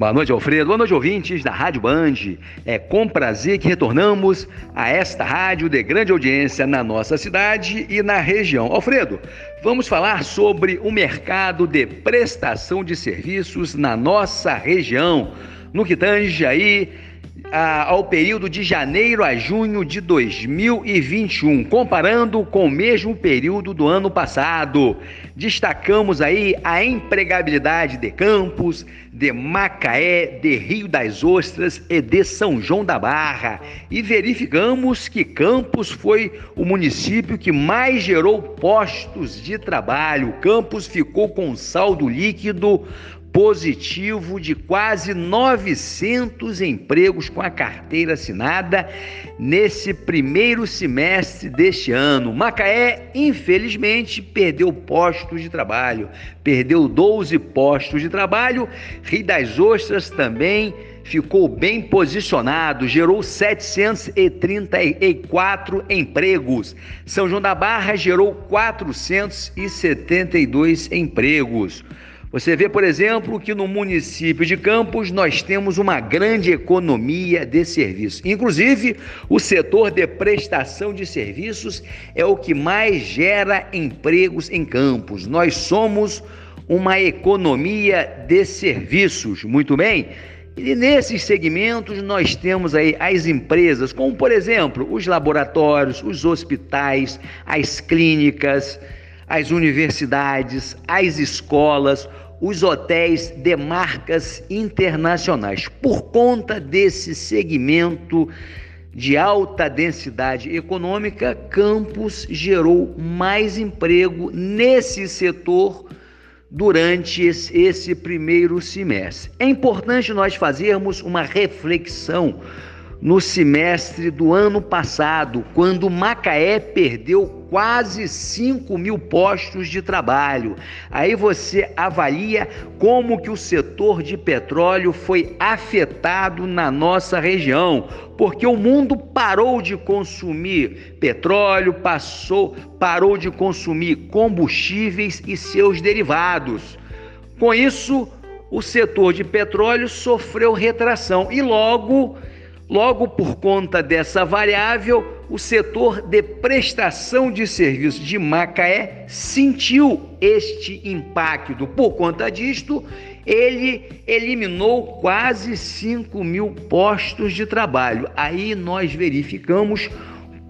Boa noite, Alfredo. Boa noite, ouvintes da Rádio Band. É com prazer que retornamos a esta rádio de grande audiência na nossa cidade e na região. Alfredo, vamos falar sobre o mercado de prestação de serviços na nossa região. No que tange aí ao período de janeiro a junho de 2021, comparando com o mesmo período do ano passado. Destacamos aí a empregabilidade de Campos, de Macaé, de Rio das Ostras e de São João da Barra e verificamos que Campos foi o município que mais gerou postos de trabalho. Campos ficou com saldo líquido positivo de quase 900 empregos com a carteira assinada nesse primeiro semestre deste ano. Macaé, infelizmente, perdeu postos de trabalho, perdeu 12 postos de trabalho. Rio das Ostras também ficou bem posicionado, gerou 734 empregos. São João da Barra gerou 472 empregos. Você vê, por exemplo, que no município de Campos nós temos uma grande economia de serviços. Inclusive, o setor de prestação de serviços é o que mais gera empregos em Campos. Nós somos uma economia de serviços. Muito bem? E nesses segmentos nós temos aí as empresas, como por exemplo, os laboratórios, os hospitais, as clínicas, as universidades, as escolas, os hotéis de marcas internacionais. Por conta desse segmento de alta densidade econômica, Campos gerou mais emprego nesse setor durante esse primeiro semestre. É importante nós fazermos uma reflexão no semestre do ano passado, quando Macaé perdeu quase 5 mil postos de trabalho. Aí você avalia como que o setor de petróleo foi afetado na nossa região, porque o mundo parou de consumir petróleo, passou, parou de consumir combustíveis e seus derivados. Com isso, o setor de petróleo sofreu retração e logo Logo, por conta dessa variável, o setor de prestação de serviços de Macaé sentiu este impacto. Por conta disto, ele eliminou quase 5 mil postos de trabalho. Aí nós verificamos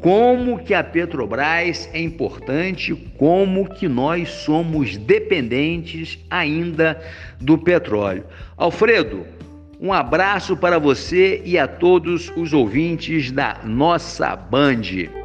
como que a Petrobras é importante, como que nós somos dependentes ainda do petróleo. Alfredo, um abraço para você e a todos os ouvintes da nossa Band.